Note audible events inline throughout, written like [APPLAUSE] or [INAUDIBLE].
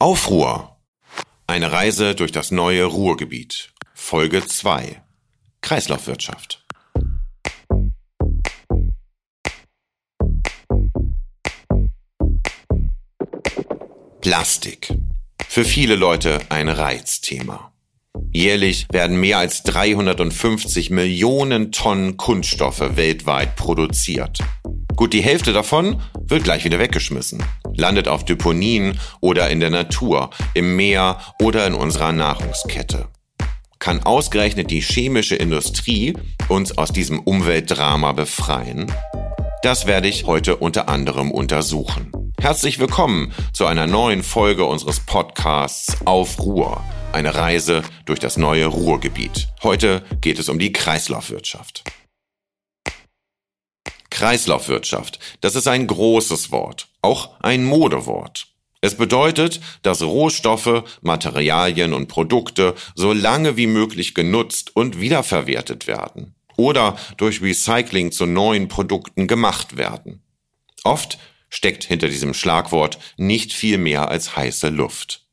Aufruhr. Eine Reise durch das neue Ruhrgebiet. Folge 2. Kreislaufwirtschaft. Plastik. Für viele Leute ein Reizthema. Jährlich werden mehr als 350 Millionen Tonnen Kunststoffe weltweit produziert. Gut die Hälfte davon wird gleich wieder weggeschmissen, landet auf Deponien oder in der Natur, im Meer oder in unserer Nahrungskette. Kann ausgerechnet die chemische Industrie uns aus diesem Umweltdrama befreien? Das werde ich heute unter anderem untersuchen. Herzlich willkommen zu einer neuen Folge unseres Podcasts Auf Ruhr. Eine Reise durch das neue Ruhrgebiet. Heute geht es um die Kreislaufwirtschaft. Kreislaufwirtschaft, das ist ein großes Wort, auch ein Modewort. Es bedeutet, dass Rohstoffe, Materialien und Produkte so lange wie möglich genutzt und wiederverwertet werden oder durch Recycling zu neuen Produkten gemacht werden. Oft steckt hinter diesem Schlagwort nicht viel mehr als heiße Luft.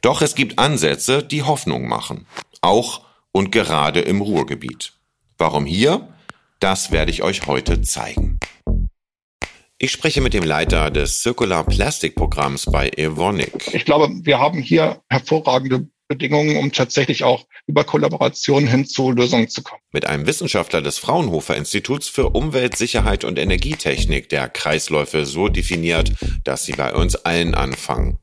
Doch es gibt Ansätze, die Hoffnung machen. Auch und gerade im Ruhrgebiet. Warum hier? Das werde ich euch heute zeigen. Ich spreche mit dem Leiter des Circular Plastic Programms bei Evonik. Ich glaube, wir haben hier hervorragende Bedingungen, um tatsächlich auch über Kollaboration hin zu Lösungen zu kommen. Mit einem Wissenschaftler des Fraunhofer Instituts für Umweltsicherheit und Energietechnik, der Kreisläufe so definiert, dass sie bei uns allen anfangen.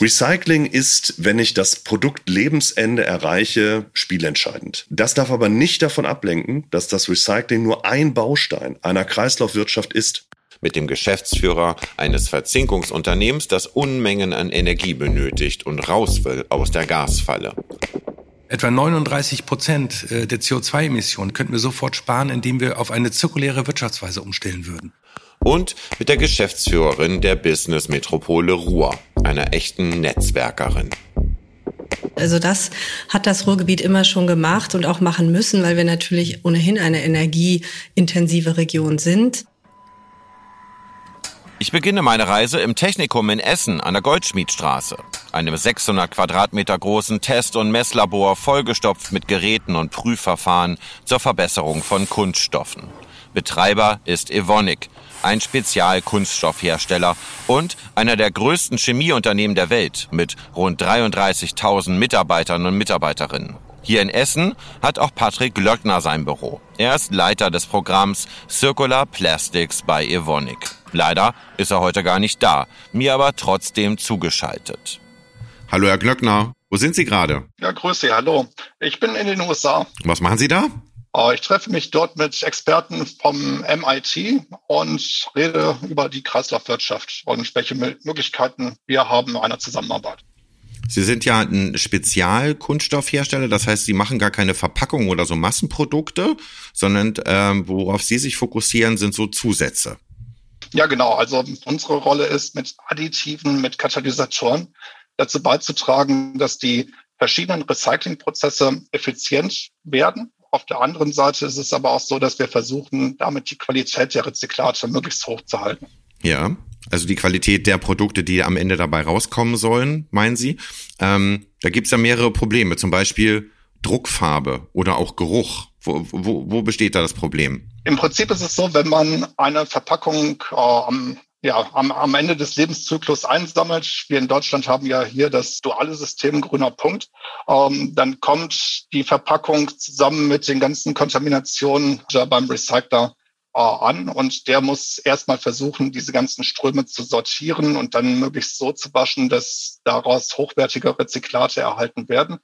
Recycling ist, wenn ich das Produkt Lebensende erreiche, spielentscheidend. Das darf aber nicht davon ablenken, dass das Recycling nur ein Baustein einer Kreislaufwirtschaft ist. Mit dem Geschäftsführer eines Verzinkungsunternehmens, das Unmengen an Energie benötigt und raus will aus der Gasfalle. Etwa 39 Prozent äh, der CO2-Emissionen könnten wir sofort sparen, indem wir auf eine zirkuläre Wirtschaftsweise umstellen würden und mit der Geschäftsführerin der Business Metropole Ruhr, einer echten Netzwerkerin. Also das hat das Ruhrgebiet immer schon gemacht und auch machen müssen, weil wir natürlich ohnehin eine energieintensive Region sind. Ich beginne meine Reise im Technikum in Essen an der Goldschmiedstraße, einem 600 Quadratmeter großen Test- und Messlabor vollgestopft mit Geräten und Prüfverfahren zur Verbesserung von Kunststoffen. Betreiber ist Evonik, ein Spezialkunststoffhersteller und einer der größten Chemieunternehmen der Welt mit rund 33.000 Mitarbeitern und Mitarbeiterinnen. Hier in Essen hat auch Patrick Glöckner sein Büro. Er ist Leiter des Programms Circular Plastics bei Evonik. Leider ist er heute gar nicht da, mir aber trotzdem zugeschaltet. Hallo Herr Glöckner, wo sind Sie gerade? Ja, grüße, hallo. Ich bin in den USA. Was machen Sie da? Äh, ich treffe mich dort mit Experten vom MIT und rede über die Kreislaufwirtschaft und welche Möglichkeiten wir haben einer Zusammenarbeit. Sie sind ja ein Spezialkunststoffhersteller, das heißt, Sie machen gar keine Verpackung oder so Massenprodukte, sondern ähm, worauf Sie sich fokussieren, sind so Zusätze. Ja, genau. Also unsere Rolle ist, mit Additiven, mit Katalysatoren dazu beizutragen, dass die verschiedenen Recyclingprozesse effizient werden auf der anderen Seite ist es aber auch so, dass wir versuchen, damit die Qualität der Rezyklate möglichst hoch zu halten. Ja, also die Qualität der Produkte, die am Ende dabei rauskommen sollen, meinen Sie? Ähm, da gibt's ja mehrere Probleme, zum Beispiel Druckfarbe oder auch Geruch. Wo, wo, wo besteht da das Problem? Im Prinzip ist es so, wenn man eine Verpackung äh, am ja, am, am Ende des Lebenszyklus einsammelt. Wir in Deutschland haben ja hier das duale System grüner Punkt. Ähm, dann kommt die Verpackung zusammen mit den ganzen Kontaminationen beim Recycler äh, an und der muss erstmal versuchen, diese ganzen Ströme zu sortieren und dann möglichst so zu waschen, dass daraus hochwertige Rezyklate erhalten werden.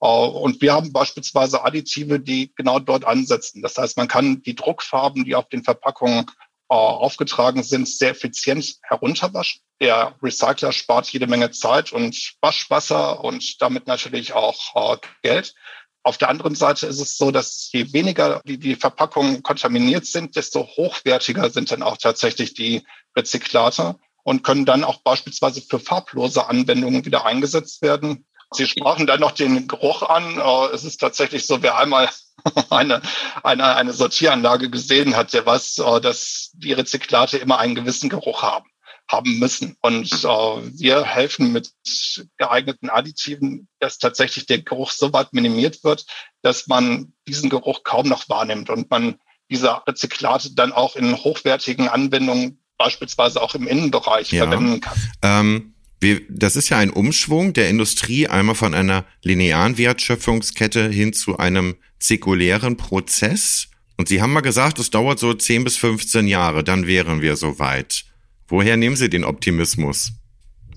Uh, und wir haben beispielsweise Additive, die genau dort ansetzen. Das heißt, man kann die Druckfarben, die auf den Verpackungen äh, aufgetragen sind, sehr effizient herunterwaschen. Der Recycler spart jede Menge Zeit und Waschwasser und damit natürlich auch äh, Geld. Auf der anderen Seite ist es so, dass je weniger die, die Verpackungen kontaminiert sind, desto hochwertiger sind dann auch tatsächlich die Rezyklate und können dann auch beispielsweise für farblose Anwendungen wieder eingesetzt werden. Sie sprachen dann noch den Geruch an. Äh, es ist tatsächlich so, wer einmal [LAUGHS] eine, eine, eine Sortieranlage gesehen hat, der weiß, äh, dass die Rezyklate immer einen gewissen Geruch haben. haben müssen. Und äh, wir helfen mit geeigneten Additiven, dass tatsächlich der Geruch so weit minimiert wird, dass man diesen Geruch kaum noch wahrnimmt und man diese Rezyklate dann auch in hochwertigen Anwendungen, beispielsweise auch im Innenbereich, ja. verwenden kann. Ähm wir, das ist ja ein Umschwung der Industrie einmal von einer linearen Wertschöpfungskette hin zu einem zirkulären Prozess. Und Sie haben mal gesagt, es dauert so 10 bis 15 Jahre, dann wären wir soweit. Woher nehmen Sie den Optimismus?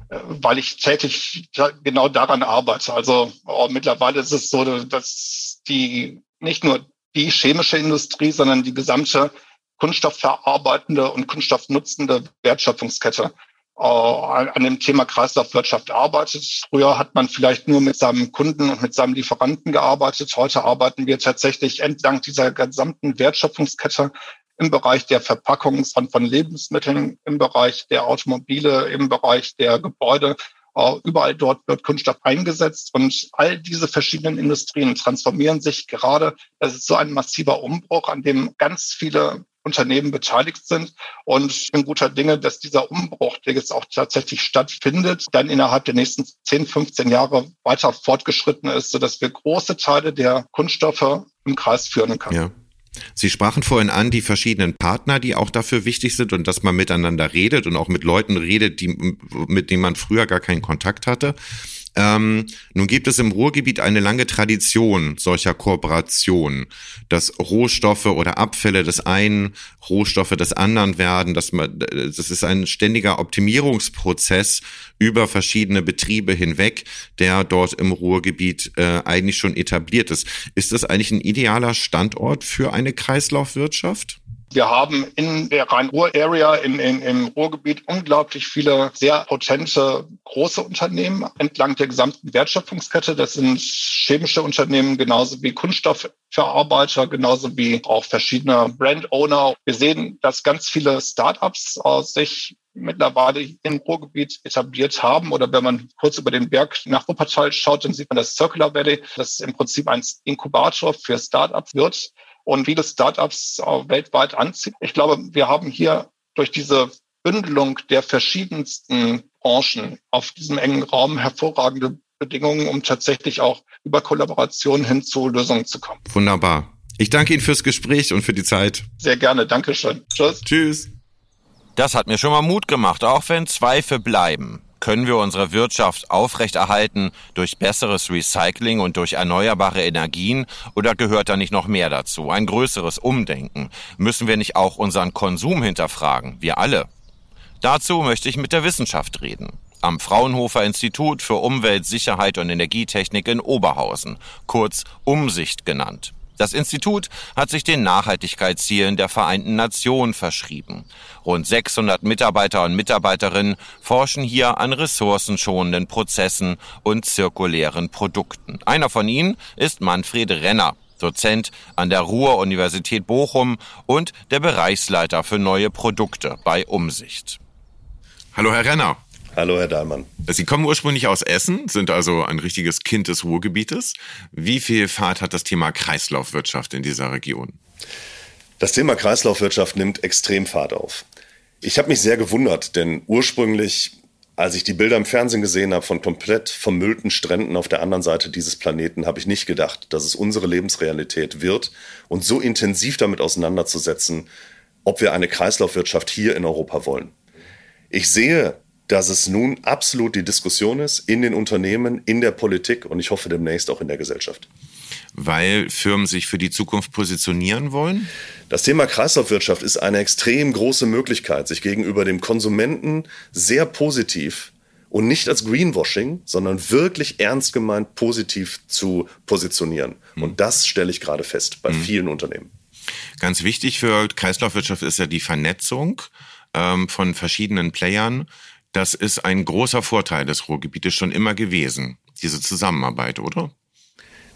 Weil ich täglich genau daran arbeite. Also oh, mittlerweile ist es so, dass die nicht nur die chemische Industrie, sondern die gesamte kunststoffverarbeitende und kunststoffnutzende Wertschöpfungskette an dem Thema Kreislaufwirtschaft arbeitet. Früher hat man vielleicht nur mit seinem Kunden und mit seinem Lieferanten gearbeitet. Heute arbeiten wir tatsächlich entlang dieser gesamten Wertschöpfungskette im Bereich der Verpackung von, von Lebensmitteln, im Bereich der Automobile, im Bereich der Gebäude. Uh, überall dort wird Kunststoff eingesetzt und all diese verschiedenen Industrien transformieren sich gerade. Es ist so ein massiver Umbruch, an dem ganz viele Unternehmen beteiligt sind. Und ich bin guter Dinge, dass dieser Umbruch, der jetzt auch tatsächlich stattfindet, dann innerhalb der nächsten 10, 15 Jahre weiter fortgeschritten ist, sodass wir große Teile der Kunststoffe im Kreis führen können. Ja. Sie sprachen vorhin an, die verschiedenen Partner, die auch dafür wichtig sind und dass man miteinander redet und auch mit Leuten redet, die, mit denen man früher gar keinen Kontakt hatte. Ähm, nun gibt es im Ruhrgebiet eine lange Tradition solcher Kooperationen, dass Rohstoffe oder Abfälle des einen Rohstoffe des anderen werden. Dass man, das ist ein ständiger Optimierungsprozess über verschiedene Betriebe hinweg, der dort im Ruhrgebiet äh, eigentlich schon etabliert ist. Ist das eigentlich ein idealer Standort für eine Kreislaufwirtschaft? Wir haben in der Rhein-Ruhr-Area im, im, im Ruhrgebiet unglaublich viele sehr potente große Unternehmen entlang der gesamten Wertschöpfungskette. Das sind chemische Unternehmen genauso wie Kunststoffverarbeiter, genauso wie auch verschiedene Brand-Owner. Wir sehen, dass ganz viele Startups sich mittlerweile im Ruhrgebiet etabliert haben. Oder wenn man kurz über den Berg nach Wuppertal schaut, dann sieht man das Circular Valley, das im Prinzip ein Inkubator für Startups wird und viele Startups äh, weltweit anzieht. Ich glaube, wir haben hier durch diese Bündelung der verschiedensten Branchen auf diesem engen Raum hervorragende Bedingungen, um tatsächlich auch über Kollaboration hin zu Lösungen zu kommen. Wunderbar. Ich danke Ihnen fürs Gespräch und für die Zeit. Sehr gerne. Dankeschön. Tschüss. Tschüss. Das hat mir schon mal Mut gemacht, auch wenn Zweifel bleiben. Können wir unsere Wirtschaft aufrechterhalten durch besseres Recycling und durch erneuerbare Energien oder gehört da nicht noch mehr dazu? Ein größeres Umdenken? Müssen wir nicht auch unseren Konsum hinterfragen? Wir alle. Dazu möchte ich mit der Wissenschaft reden. Am Fraunhofer Institut für Umwelt, Sicherheit und Energietechnik in Oberhausen, kurz Umsicht genannt. Das Institut hat sich den Nachhaltigkeitszielen der Vereinten Nationen verschrieben. Rund 600 Mitarbeiter und Mitarbeiterinnen forschen hier an ressourcenschonenden Prozessen und zirkulären Produkten. Einer von ihnen ist Manfred Renner. Dozent an der Ruhr-Universität Bochum und der Bereichsleiter für neue Produkte bei Umsicht. Hallo, Herr Renner. Hallo, Herr Dahlmann. Sie kommen ursprünglich aus Essen, sind also ein richtiges Kind des Ruhrgebietes. Wie viel Fahrt hat das Thema Kreislaufwirtschaft in dieser Region? Das Thema Kreislaufwirtschaft nimmt extrem Fahrt auf. Ich habe mich sehr gewundert, denn ursprünglich, als ich die Bilder im Fernsehen gesehen habe von komplett vermüllten Stränden auf der anderen Seite dieses Planeten, habe ich nicht gedacht, dass es unsere Lebensrealität wird und so intensiv damit auseinanderzusetzen, ob wir eine Kreislaufwirtschaft hier in Europa wollen. Ich sehe dass es nun absolut die Diskussion ist in den Unternehmen, in der Politik und ich hoffe demnächst auch in der Gesellschaft. Weil Firmen sich für die Zukunft positionieren wollen? Das Thema Kreislaufwirtschaft ist eine extrem große Möglichkeit, sich gegenüber dem Konsumenten sehr positiv und nicht als Greenwashing, sondern wirklich ernst gemeint positiv zu positionieren. Hm. Und das stelle ich gerade fest bei hm. vielen Unternehmen. Ganz wichtig für Kreislaufwirtschaft ist ja die Vernetzung ähm, von verschiedenen Playern. Das ist ein großer Vorteil des Ruhrgebietes schon immer gewesen, diese Zusammenarbeit, oder?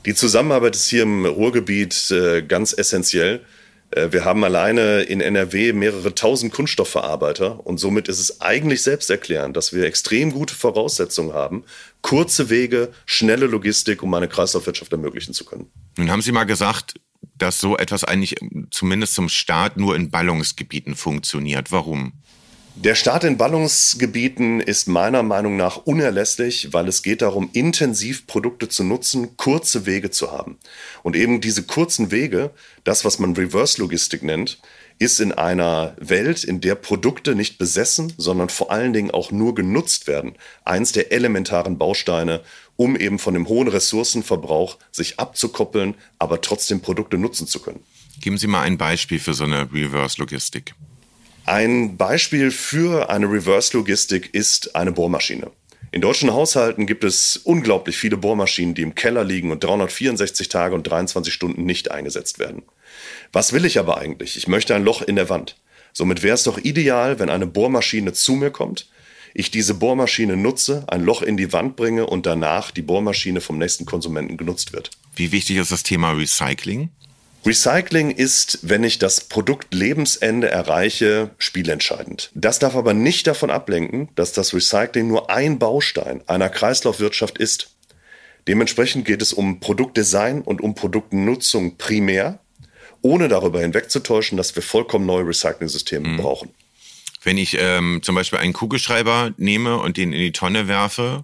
Die Zusammenarbeit ist hier im Ruhrgebiet äh, ganz essentiell. Äh, wir haben alleine in NRW mehrere tausend Kunststoffverarbeiter und somit ist es eigentlich selbsterklärend, dass wir extrem gute Voraussetzungen haben, kurze Wege, schnelle Logistik, um eine Kreislaufwirtschaft ermöglichen zu können. Nun haben Sie mal gesagt, dass so etwas eigentlich zumindest zum Start nur in Ballungsgebieten funktioniert. Warum? Der Start in Ballungsgebieten ist meiner Meinung nach unerlässlich, weil es geht darum, intensiv Produkte zu nutzen, kurze Wege zu haben. Und eben diese kurzen Wege, das, was man Reverse-Logistik nennt, ist in einer Welt, in der Produkte nicht besessen, sondern vor allen Dingen auch nur genutzt werden, eins der elementaren Bausteine, um eben von dem hohen Ressourcenverbrauch sich abzukoppeln, aber trotzdem Produkte nutzen zu können. Geben Sie mal ein Beispiel für so eine Reverse-Logistik. Ein Beispiel für eine Reverse-Logistik ist eine Bohrmaschine. In deutschen Haushalten gibt es unglaublich viele Bohrmaschinen, die im Keller liegen und 364 Tage und 23 Stunden nicht eingesetzt werden. Was will ich aber eigentlich? Ich möchte ein Loch in der Wand. Somit wäre es doch ideal, wenn eine Bohrmaschine zu mir kommt, ich diese Bohrmaschine nutze, ein Loch in die Wand bringe und danach die Bohrmaschine vom nächsten Konsumenten genutzt wird. Wie wichtig ist das Thema Recycling? Recycling ist, wenn ich das Produkt Lebensende erreiche, spielentscheidend. Das darf aber nicht davon ablenken, dass das Recycling nur ein Baustein einer Kreislaufwirtschaft ist. Dementsprechend geht es um Produktdesign und um Produktnutzung primär, ohne darüber hinwegzutäuschen, dass wir vollkommen neue Recycling-Systeme mhm. brauchen. Wenn ich ähm, zum Beispiel einen Kugelschreiber nehme und den in die Tonne werfe,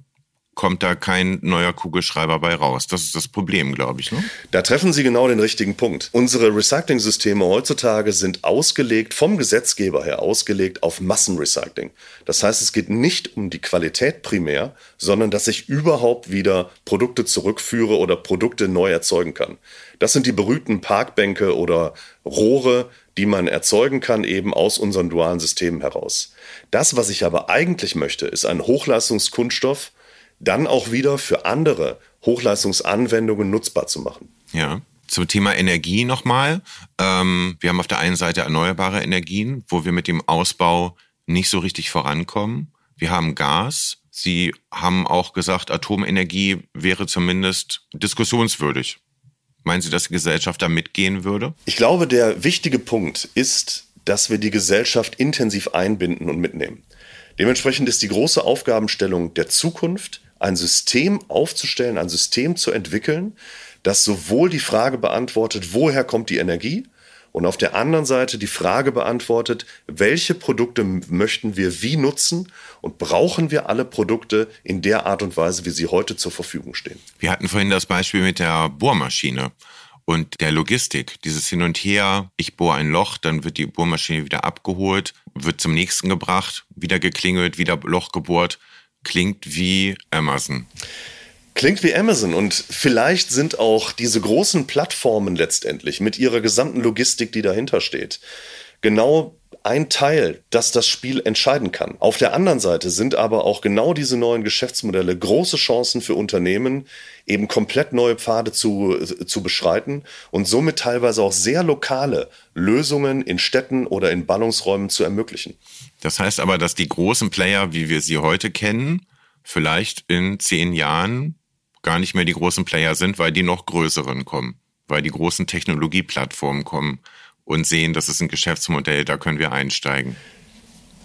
kommt da kein neuer Kugelschreiber bei raus. Das ist das Problem, glaube ich. Ne? Da treffen Sie genau den richtigen Punkt. Unsere Recycling-Systeme heutzutage sind ausgelegt, vom Gesetzgeber her ausgelegt auf Massenrecycling. Das heißt, es geht nicht um die Qualität primär, sondern dass ich überhaupt wieder Produkte zurückführe oder Produkte neu erzeugen kann. Das sind die berühmten Parkbänke oder Rohre, die man erzeugen kann, eben aus unseren dualen Systemen heraus. Das, was ich aber eigentlich möchte, ist ein Hochleistungskunststoff, dann auch wieder für andere Hochleistungsanwendungen nutzbar zu machen. Ja. Zum Thema Energie nochmal. Ähm, wir haben auf der einen Seite erneuerbare Energien, wo wir mit dem Ausbau nicht so richtig vorankommen. Wir haben Gas. Sie haben auch gesagt, Atomenergie wäre zumindest diskussionswürdig. Meinen Sie, dass die Gesellschaft da mitgehen würde? Ich glaube, der wichtige Punkt ist, dass wir die Gesellschaft intensiv einbinden und mitnehmen. Dementsprechend ist die große Aufgabenstellung der Zukunft, ein System aufzustellen, ein System zu entwickeln, das sowohl die Frage beantwortet, woher kommt die Energie, und auf der anderen Seite die Frage beantwortet, welche Produkte möchten wir wie nutzen und brauchen wir alle Produkte in der Art und Weise, wie sie heute zur Verfügung stehen. Wir hatten vorhin das Beispiel mit der Bohrmaschine und der Logistik. Dieses Hin und Her, ich bohre ein Loch, dann wird die Bohrmaschine wieder abgeholt, wird zum nächsten gebracht, wieder geklingelt, wieder Loch gebohrt klingt wie Amazon. Klingt wie Amazon und vielleicht sind auch diese großen Plattformen letztendlich mit ihrer gesamten Logistik, die dahinter steht, genau ein Teil, das das Spiel entscheiden kann. Auf der anderen Seite sind aber auch genau diese neuen Geschäftsmodelle große Chancen für Unternehmen, eben komplett neue Pfade zu, zu beschreiten und somit teilweise auch sehr lokale Lösungen in Städten oder in Ballungsräumen zu ermöglichen. Das heißt aber, dass die großen Player, wie wir sie heute kennen, vielleicht in zehn Jahren gar nicht mehr die großen Player sind, weil die noch größeren kommen, weil die großen Technologieplattformen kommen und sehen, das ist ein Geschäftsmodell, da können wir einsteigen.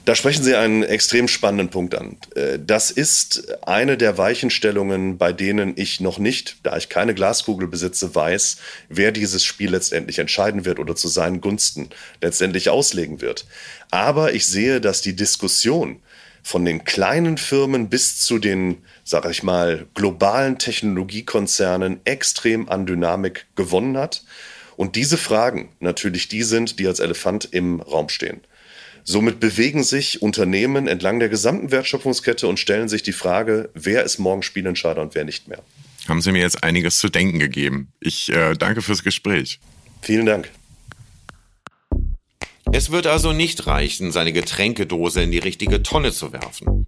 Da sprechen Sie einen extrem spannenden Punkt an. Äh, das ist eine der Weichenstellungen, bei denen ich noch nicht, da ich keine Glaskugel besitze, weiß, wer dieses Spiel letztendlich entscheiden wird oder zu seinen Gunsten letztendlich auslegen wird. Aber ich sehe, dass die Diskussion von den kleinen Firmen bis zu den, sag ich mal, globalen Technologiekonzernen extrem an Dynamik gewonnen hat und diese Fragen natürlich die sind, die als Elefant im Raum stehen. Somit bewegen sich Unternehmen entlang der gesamten Wertschöpfungskette und stellen sich die Frage, wer ist morgen Spielentscheider und wer nicht mehr. Haben Sie mir jetzt einiges zu denken gegeben. Ich äh, danke fürs Gespräch. Vielen Dank. Es wird also nicht reichen, seine Getränkedose in die richtige Tonne zu werfen.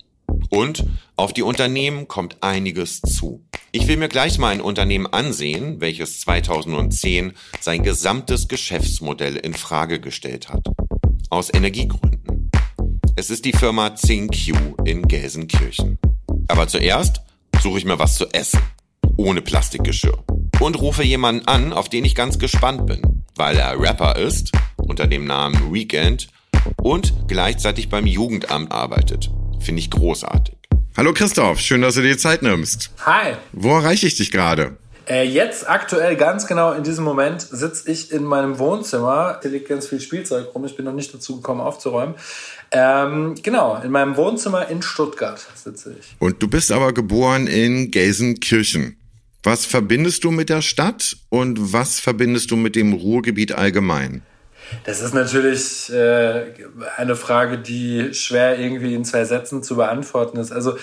Und auf die Unternehmen kommt einiges zu. Ich will mir gleich mal ein Unternehmen ansehen, welches 2010 sein gesamtes Geschäftsmodell in Frage gestellt hat. Aus Energiegründen. Es ist die Firma ZingQ in Gelsenkirchen. Aber zuerst suche ich mir was zu essen. Ohne Plastikgeschirr. Und rufe jemanden an, auf den ich ganz gespannt bin. Weil er Rapper ist, unter dem Namen Weekend, und gleichzeitig beim Jugendamt arbeitet. Finde ich großartig. Hallo Christoph, schön, dass du dir Zeit nimmst. Hi. Wo erreiche ich dich gerade? Äh, jetzt aktuell ganz genau in diesem Moment sitze ich in meinem Wohnzimmer. Hier liegt ganz viel Spielzeug rum. Ich bin noch nicht dazu gekommen aufzuräumen. Ähm, genau, in meinem Wohnzimmer in Stuttgart sitze ich. Und du bist aber geboren in Gelsenkirchen. Was verbindest du mit der Stadt und was verbindest du mit dem Ruhrgebiet allgemein? Das ist natürlich äh, eine Frage, die schwer irgendwie in zwei Sätzen zu beantworten ist. Also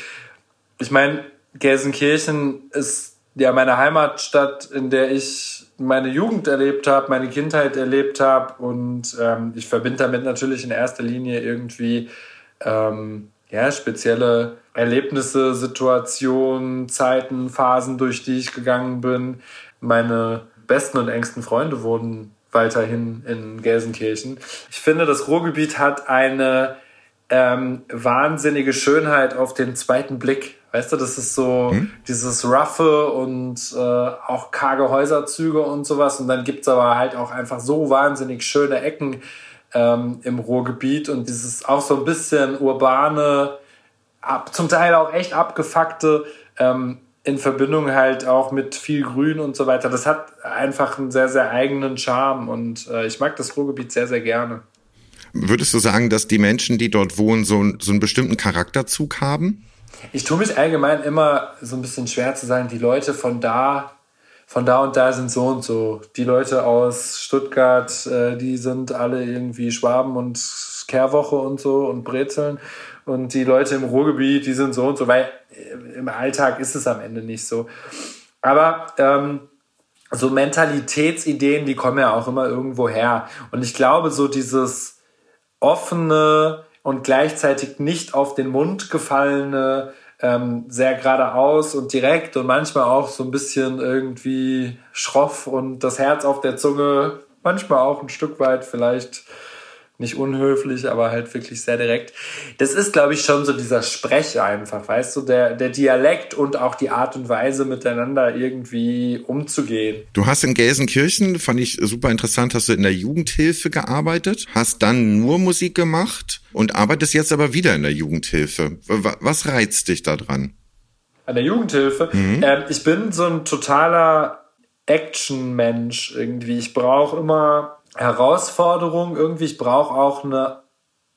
ich meine, Gelsenkirchen ist ja meine Heimatstadt, in der ich meine Jugend erlebt habe, meine Kindheit erlebt habe und ähm, ich verbinde damit natürlich in erster Linie irgendwie ähm, ja, spezielle Erlebnisse, Situationen, Zeiten, Phasen, durch die ich gegangen bin. Meine besten und engsten Freunde wurden weiterhin in Gelsenkirchen. Ich finde, das Ruhrgebiet hat eine ähm, wahnsinnige Schönheit auf den zweiten Blick. Weißt du, das ist so hm? dieses Roughe und äh, auch karge Häuserzüge und sowas. Und dann gibt's aber halt auch einfach so wahnsinnig schöne Ecken ähm, im Ruhrgebiet und dieses auch so ein bisschen urbane, ab, zum Teil auch echt abgefuckte, ähm, in Verbindung halt auch mit viel Grün und so weiter. Das hat einfach einen sehr, sehr eigenen Charme und äh, ich mag das Ruhrgebiet sehr, sehr gerne. Würdest du sagen, dass die Menschen, die dort wohnen, so, so einen bestimmten Charakterzug haben? Ich tue mich allgemein immer so ein bisschen schwer zu sagen, die Leute von da, von da und da sind so und so. Die Leute aus Stuttgart, äh, die sind alle irgendwie Schwaben und Kehrwoche und so und Brezeln. Und die Leute im Ruhrgebiet, die sind so und so, weil äh, im Alltag ist es am Ende nicht so. Aber ähm, so Mentalitätsideen, die kommen ja auch immer irgendwo her. Und ich glaube, so dieses offene, und gleichzeitig nicht auf den Mund gefallene, ähm, sehr geradeaus und direkt und manchmal auch so ein bisschen irgendwie schroff und das Herz auf der Zunge, manchmal auch ein Stück weit vielleicht nicht unhöflich, aber halt wirklich sehr direkt. Das ist, glaube ich, schon so dieser Sprech einfach, weißt du, der, der Dialekt und auch die Art und Weise miteinander irgendwie umzugehen. Du hast in Gelsenkirchen, fand ich super interessant, hast du in der Jugendhilfe gearbeitet, hast dann nur Musik gemacht und arbeitest jetzt aber wieder in der Jugendhilfe. Was reizt dich da dran? An der Jugendhilfe? Mhm. Ähm, ich bin so ein totaler Action-Mensch irgendwie. Ich brauche immer Herausforderung irgendwie. Ich brauche auch eine,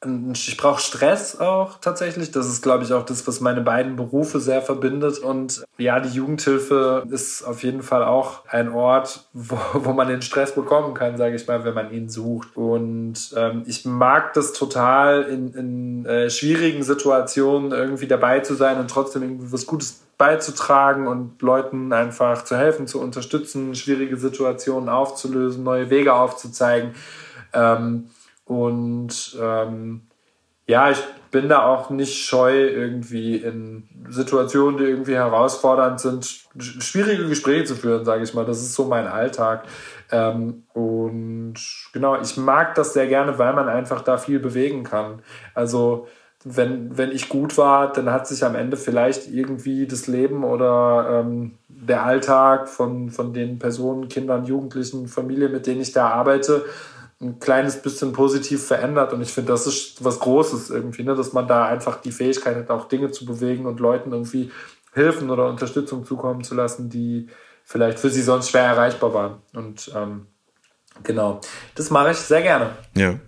ich brauche Stress auch tatsächlich. Das ist, glaube ich, auch das, was meine beiden Berufe sehr verbindet. Und ja, die Jugendhilfe ist auf jeden Fall auch ein Ort, wo, [LAUGHS] wo man den Stress bekommen kann, sage ich mal, wenn man ihn sucht. Und ähm, ich mag das total, in, in äh, schwierigen Situationen irgendwie dabei zu sein und trotzdem irgendwie was Gutes beizutragen und Leuten einfach zu helfen, zu unterstützen, schwierige Situationen aufzulösen, neue Wege aufzuzeigen. Ähm, und ähm, ja, ich bin da auch nicht scheu, irgendwie in Situationen, die irgendwie herausfordernd sind, schwierige Gespräche zu führen, sage ich mal. Das ist so mein Alltag. Ähm, und genau, ich mag das sehr gerne, weil man einfach da viel bewegen kann. Also wenn, wenn ich gut war, dann hat sich am Ende vielleicht irgendwie das Leben oder ähm, der Alltag von, von den Personen, Kindern, Jugendlichen, Familien, mit denen ich da arbeite, ein kleines bisschen positiv verändert. Und ich finde, das ist was Großes irgendwie, ne? dass man da einfach die Fähigkeit hat, auch Dinge zu bewegen und Leuten irgendwie Hilfen oder Unterstützung zukommen zu lassen, die vielleicht für sie sonst schwer erreichbar waren. Und ähm, genau, das mache ich sehr gerne. Ja.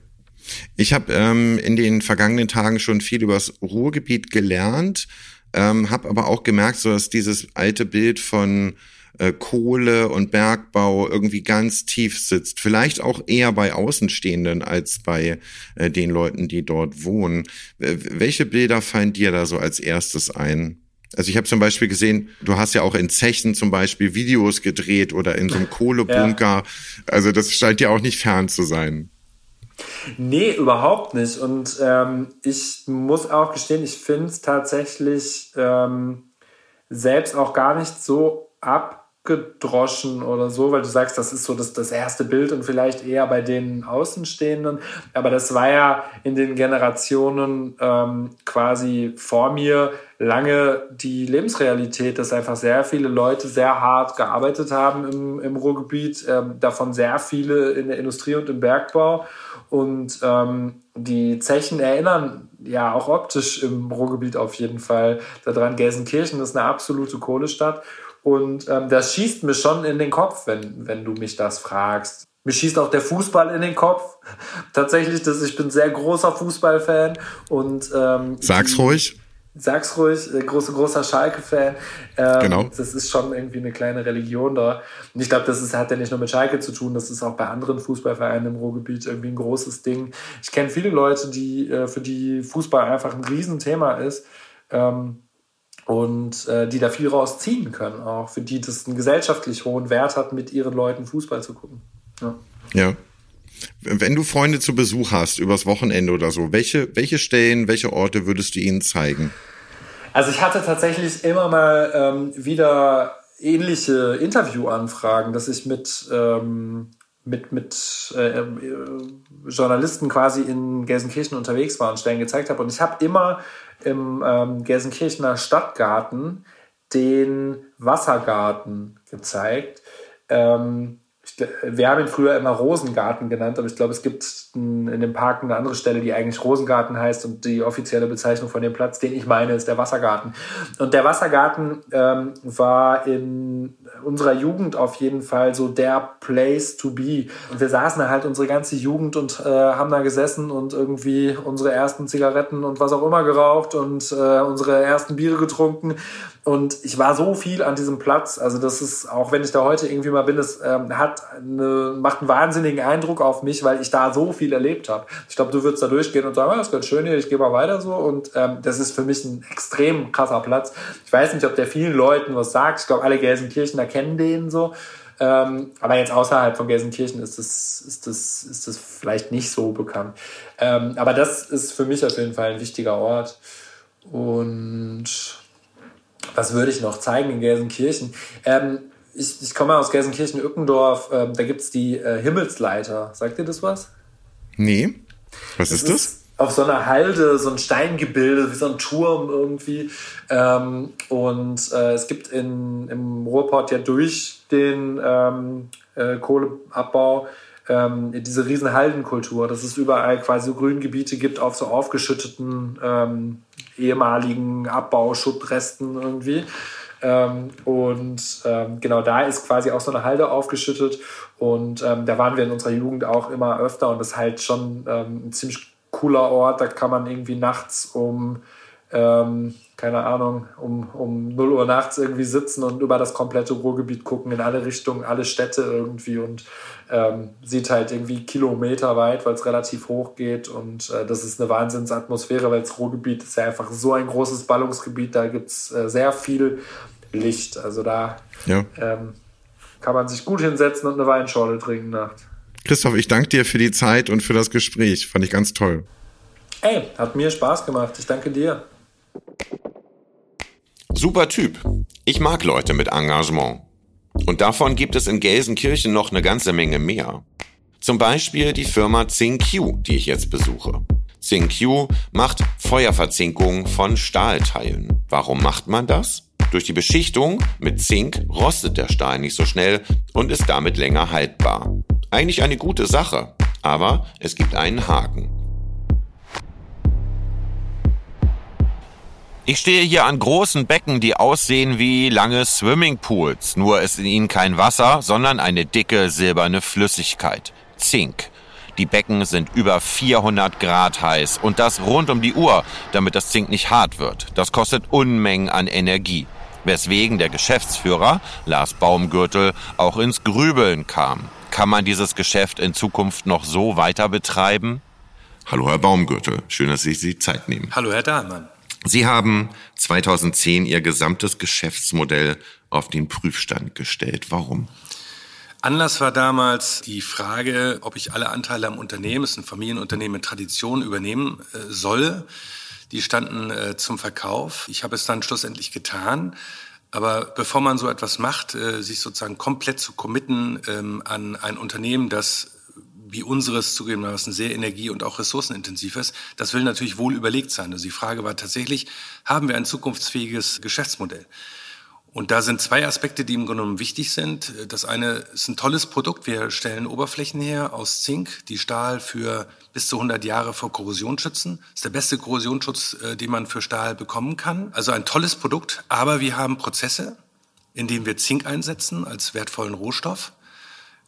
Ich habe ähm, in den vergangenen Tagen schon viel über das Ruhrgebiet gelernt, ähm, habe aber auch gemerkt, so dass dieses alte Bild von äh, Kohle und Bergbau irgendwie ganz tief sitzt. Vielleicht auch eher bei Außenstehenden als bei äh, den Leuten, die dort wohnen. Äh, welche Bilder fallen dir da so als erstes ein? Also ich habe zum Beispiel gesehen, du hast ja auch in Zechen zum Beispiel Videos gedreht oder in so einem [LAUGHS] Kohlebunker. Ja. Also das scheint dir auch nicht fern zu sein. Nee, überhaupt nicht. Und ähm, ich muss auch gestehen, ich finde es tatsächlich ähm, selbst auch gar nicht so abgedroschen oder so, weil du sagst, das ist so das, das erste Bild und vielleicht eher bei den Außenstehenden. Aber das war ja in den Generationen ähm, quasi vor mir lange die Lebensrealität, dass einfach sehr viele Leute sehr hart gearbeitet haben im, im Ruhrgebiet, ähm, davon sehr viele in der Industrie und im Bergbau. Und ähm, die Zechen erinnern ja auch optisch im Ruhrgebiet auf jeden Fall daran. Gelsenkirchen ist eine absolute Kohlestadt. Und ähm, das schießt mir schon in den Kopf, wenn, wenn du mich das fragst. Mir schießt auch der Fußball in den Kopf. [LAUGHS] Tatsächlich, dass ich bin sehr großer Fußballfan und ähm, sag's ruhig. Sag's ruhig, äh, großer großer Schalke-Fan. Ähm, genau. Das ist schon irgendwie eine kleine Religion da. Und ich glaube, das ist, hat ja nicht nur mit Schalke zu tun, das ist auch bei anderen Fußballvereinen im Ruhrgebiet irgendwie ein großes Ding. Ich kenne viele Leute, die äh, für die Fußball einfach ein Riesenthema ist. Ähm, und äh, die da viel rausziehen können, auch für die das einen gesellschaftlich hohen Wert hat, mit ihren Leuten Fußball zu gucken. Ja. ja. Wenn du Freunde zu Besuch hast, übers Wochenende oder so, welche, welche Stellen, welche Orte würdest du ihnen zeigen? Also ich hatte tatsächlich immer mal ähm, wieder ähnliche Interviewanfragen, dass ich mit, ähm, mit, mit äh, äh, Journalisten quasi in Gelsenkirchen unterwegs war und Stellen gezeigt habe. Und ich habe immer im ähm, Gelsenkirchener Stadtgarten den Wassergarten gezeigt. Ähm, wir haben ihn früher immer Rosengarten genannt, aber ich glaube, es gibt in dem Park eine andere Stelle, die eigentlich Rosengarten heißt und die offizielle Bezeichnung von dem Platz, den ich meine, ist der Wassergarten. Und der Wassergarten ähm, war in unserer Jugend auf jeden Fall so der Place to be. Und wir saßen da halt unsere ganze Jugend und äh, haben da gesessen und irgendwie unsere ersten Zigaretten und was auch immer geraucht und äh, unsere ersten Biere getrunken. Und ich war so viel an diesem Platz. Also das ist, auch wenn ich da heute irgendwie mal bin, es ähm, hat eine, macht einen wahnsinnigen Eindruck auf mich, weil ich da so viel erlebt habe. Ich glaube, du würdest da durchgehen und sagen, ah, das ist ganz schön hier, ich gehe mal weiter so. Und ähm, das ist für mich ein extrem krasser Platz. Ich weiß nicht, ob der vielen Leuten was sagt. Ich glaube, alle Gelsenkirchener kennen den so. Ähm, aber jetzt außerhalb von Gelsenkirchen ist das, ist das, ist das vielleicht nicht so bekannt. Ähm, aber das ist für mich auf jeden Fall ein wichtiger Ort. Und was würde ich noch zeigen in Gelsenkirchen? Ähm, ich, ich komme aus Gelsenkirchen-Ückendorf, ähm, da gibt es die äh, Himmelsleiter. Sagt ihr das was? Nee. Was das ist das? Ist auf so einer Halde, so ein Steingebilde, wie so ein Turm irgendwie. Ähm, und äh, es gibt in, im Ruhrport ja durch den ähm, äh, Kohleabbau ähm, diese riesen Haldenkultur, dass es überall quasi so Grüngebiete gibt auf so aufgeschütteten ähm, ehemaligen Abbauschubresten irgendwie. Ähm, und ähm, genau da ist quasi auch so eine Halde aufgeschüttet. Und ähm, da waren wir in unserer Jugend auch immer öfter und das ist halt schon ähm, ein ziemlich cooler Ort. Da kann man irgendwie nachts um ähm, keine Ahnung, um, um 0 Uhr nachts irgendwie sitzen und über das komplette Ruhrgebiet gucken, in alle Richtungen, alle Städte irgendwie und ähm, sieht halt irgendwie Kilometer weit, weil es relativ hoch geht und äh, das ist eine Wahnsinnsatmosphäre, weil das Ruhrgebiet ist ja einfach so ein großes Ballungsgebiet, da gibt es äh, sehr viel Licht, also da ja. ähm, kann man sich gut hinsetzen und eine Weinschorle trinken nachts. Christoph, ich danke dir für die Zeit und für das Gespräch, fand ich ganz toll. Ey, hat mir Spaß gemacht, ich danke dir. Super Typ. Ich mag Leute mit Engagement. Und davon gibt es in Gelsenkirchen noch eine ganze Menge mehr. Zum Beispiel die Firma ZingQ, die ich jetzt besuche. ZingQ macht Feuerverzinkung von Stahlteilen. Warum macht man das? Durch die Beschichtung mit Zink rostet der Stahl nicht so schnell und ist damit länger haltbar. Eigentlich eine gute Sache, aber es gibt einen Haken. Ich stehe hier an großen Becken, die aussehen wie lange Swimmingpools. Nur ist in ihnen kein Wasser, sondern eine dicke silberne Flüssigkeit. Zink. Die Becken sind über 400 Grad heiß und das rund um die Uhr, damit das Zink nicht hart wird. Das kostet Unmengen an Energie. Weswegen der Geschäftsführer, Lars Baumgürtel, auch ins Grübeln kam. Kann man dieses Geschäft in Zukunft noch so weiter betreiben? Hallo Herr Baumgürtel, schön, dass Sie sich Zeit nehmen. Hallo Herr Dahlmann. Sie haben 2010 Ihr gesamtes Geschäftsmodell auf den Prüfstand gestellt. Warum? Anlass war damals die Frage, ob ich alle Anteile am Unternehmen, es ist ein Familienunternehmen mit Tradition, übernehmen äh, soll. Die standen äh, zum Verkauf. Ich habe es dann schlussendlich getan. Aber bevor man so etwas macht, äh, sich sozusagen komplett zu committen ähm, an ein Unternehmen, das wie unseres zugegebenermaßen sehr energie- und auch ressourcenintensiv ist, das will natürlich wohl überlegt sein. Also die Frage war tatsächlich, haben wir ein zukunftsfähiges Geschäftsmodell? Und da sind zwei Aspekte, die im Grunde genommen wichtig sind. Das eine ist ein tolles Produkt. Wir stellen Oberflächen her aus Zink, die Stahl für bis zu 100 Jahre vor Korrosion schützen. Das ist der beste Korrosionsschutz, äh, den man für Stahl bekommen kann. Also ein tolles Produkt, aber wir haben Prozesse, indem wir Zink einsetzen als wertvollen Rohstoff.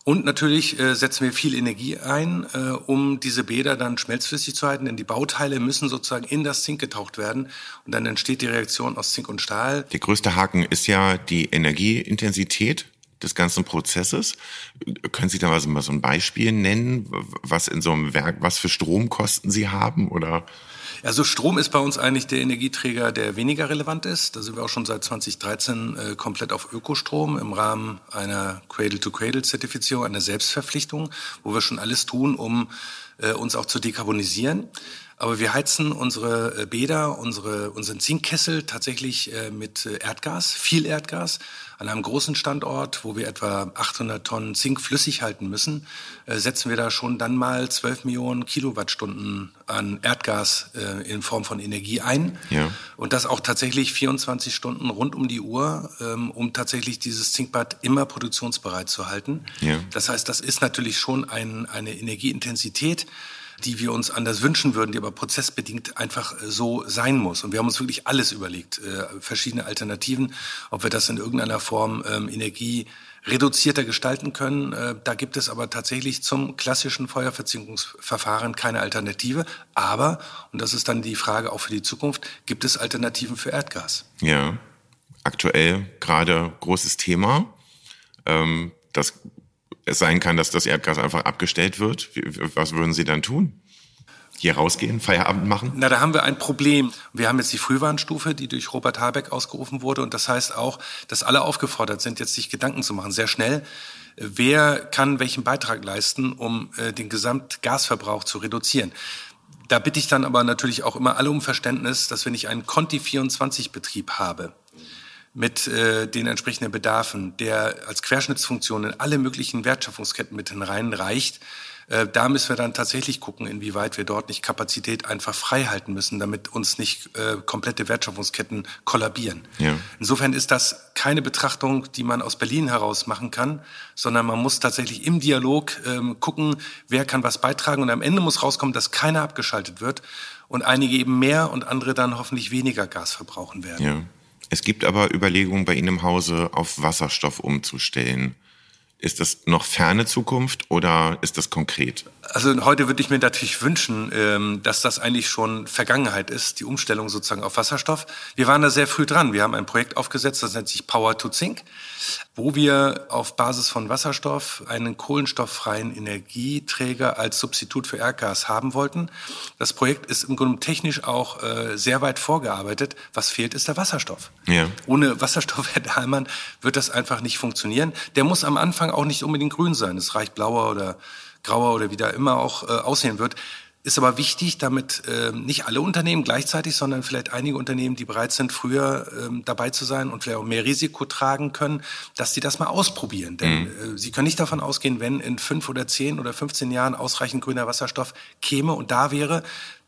Und natürlich äh, setzen wir viel Energie ein, äh, um diese Bäder dann schmelzflüssig zu halten, denn die Bauteile müssen sozusagen in das Zink getaucht werden und dann entsteht die Reaktion aus Zink und Stahl. Der größte Haken ist ja die Energieintensität des ganzen Prozesses. Können Sie da mal so, ein Beispiel nennen, was in so einem Werk, was für Stromkosten Sie haben oder? Also Strom ist bei uns eigentlich der Energieträger, der weniger relevant ist. Da sind wir auch schon seit 2013 äh, komplett auf Ökostrom im Rahmen einer Cradle-to-Cradle-Zertifizierung, einer Selbstverpflichtung, wo wir schon alles tun, um äh, uns auch zu dekarbonisieren. Aber wir heizen unsere äh, Bäder, unsere, unseren Zinkkessel tatsächlich äh, mit äh, Erdgas, viel Erdgas. An einem großen Standort, wo wir etwa 800 Tonnen Zink flüssig halten müssen, setzen wir da schon dann mal 12 Millionen Kilowattstunden an Erdgas in Form von Energie ein. Ja. Und das auch tatsächlich 24 Stunden rund um die Uhr, ähm, um tatsächlich dieses Zinkbad immer produktionsbereit zu halten. Ja. Das heißt, das ist natürlich schon ein, eine Energieintensität, die wir uns anders wünschen würden, die aber prozessbedingt einfach äh, so sein muss. Und wir haben uns wirklich alles überlegt, äh, verschiedene Alternativen, ob wir das in irgendeiner Form ähm, Energie reduzierter gestalten können. Äh, da gibt es aber tatsächlich zum klassischen Feuerverzinkungsverfahren keine Alternative. Aber, und das ist dann die Frage auch für die Zukunft, gibt es Alternativen für Erdgas? Ja, aktuell gerade großes Thema. Ähm, das es sein kann, dass das Erdgas einfach abgestellt wird, was würden Sie dann tun? Hier rausgehen, Feierabend machen? Na, da haben wir ein Problem. Wir haben jetzt die Frühwarnstufe, die durch Robert Habeck ausgerufen wurde. Und das heißt auch, dass alle aufgefordert sind, jetzt sich Gedanken zu machen, sehr schnell. Wer kann welchen Beitrag leisten, um äh, den Gesamtgasverbrauch zu reduzieren? Da bitte ich dann aber natürlich auch immer alle um Verständnis, dass wenn ich einen Conti-24-Betrieb habe, mit äh, den entsprechenden Bedarfen, der als Querschnittsfunktion in alle möglichen Wertschöpfungsketten mit hineinreicht, äh, da müssen wir dann tatsächlich gucken, inwieweit wir dort nicht Kapazität einfach frei halten müssen, damit uns nicht äh, komplette Wertschöpfungsketten kollabieren. Ja. Insofern ist das keine Betrachtung, die man aus Berlin heraus machen kann, sondern man muss tatsächlich im Dialog ähm, gucken, wer kann was beitragen und am Ende muss rauskommen, dass keiner abgeschaltet wird und einige eben mehr und andere dann hoffentlich weniger Gas verbrauchen werden. Ja. Es gibt aber Überlegungen bei Ihnen im Hause, auf Wasserstoff umzustellen. Ist das noch ferne Zukunft oder ist das konkret? Also heute würde ich mir natürlich wünschen, ähm, dass das eigentlich schon Vergangenheit ist, die Umstellung sozusagen auf Wasserstoff. Wir waren da sehr früh dran. Wir haben ein Projekt aufgesetzt, das nennt sich Power to Zink wo wir auf Basis von Wasserstoff einen kohlenstofffreien Energieträger als Substitut für Erdgas haben wollten. Das Projekt ist im Grunde technisch auch äh, sehr weit vorgearbeitet. Was fehlt, ist der Wasserstoff. Ja. Ohne Wasserstoff, Herr Dahlmann, wird das einfach nicht funktionieren. Der muss am Anfang auch nicht unbedingt grün sein. Es reicht blauer oder grauer oder wie da immer auch äh, aussehen wird. Ist aber wichtig, damit äh, nicht alle Unternehmen gleichzeitig, sondern vielleicht einige Unternehmen, die bereit sind, früher ähm, dabei zu sein und vielleicht auch mehr Risiko tragen können, dass sie das mal ausprobieren. Denn mhm. äh, sie können nicht davon ausgehen, wenn in fünf oder zehn oder 15 Jahren ausreichend grüner Wasserstoff käme und da wäre,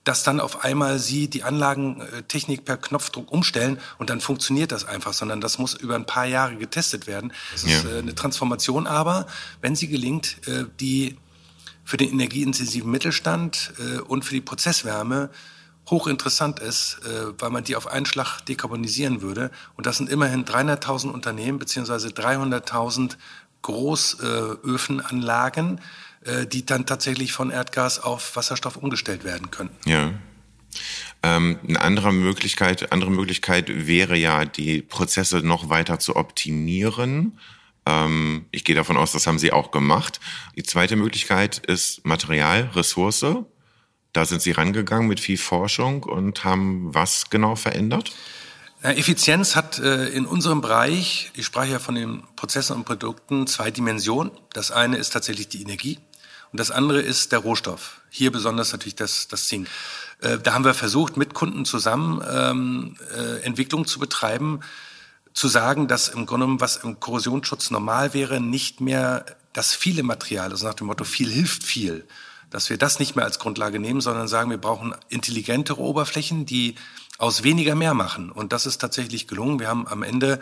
dass dann auf einmal sie die Anlagentechnik per Knopfdruck umstellen und dann funktioniert das einfach, sondern das muss über ein paar Jahre getestet werden. Das ist ja. äh, eine Transformation, aber wenn sie gelingt, äh, die für den energieintensiven Mittelstand äh, und für die Prozesswärme hochinteressant ist, weil man die auf einen Schlag dekarbonisieren würde. Und das sind immerhin 300.000 Unternehmen beziehungsweise 300.000 Großöfenanlagen, die dann tatsächlich von Erdgas auf Wasserstoff umgestellt werden könnten. Ja. Ähm, eine andere Möglichkeit, andere Möglichkeit wäre ja, die Prozesse noch weiter zu optimieren. Ähm, ich gehe davon aus, das haben Sie auch gemacht. Die zweite Möglichkeit ist Material, Ressource. Da sind Sie rangegangen mit viel Forschung und haben was genau verändert? Effizienz hat äh, in unserem Bereich, ich sprach ja von den Prozessen und Produkten, zwei Dimensionen. Das eine ist tatsächlich die Energie und das andere ist der Rohstoff. Hier besonders natürlich das, das Zink. Äh, da haben wir versucht, mit Kunden zusammen ähm, äh, Entwicklung zu betreiben, zu sagen, dass im Grunde genommen, was im Korrosionsschutz normal wäre, nicht mehr das viele Material, also nach dem Motto viel hilft viel, dass wir das nicht mehr als Grundlage nehmen, sondern sagen, wir brauchen intelligentere Oberflächen, die aus weniger mehr machen. Und das ist tatsächlich gelungen. Wir haben am Ende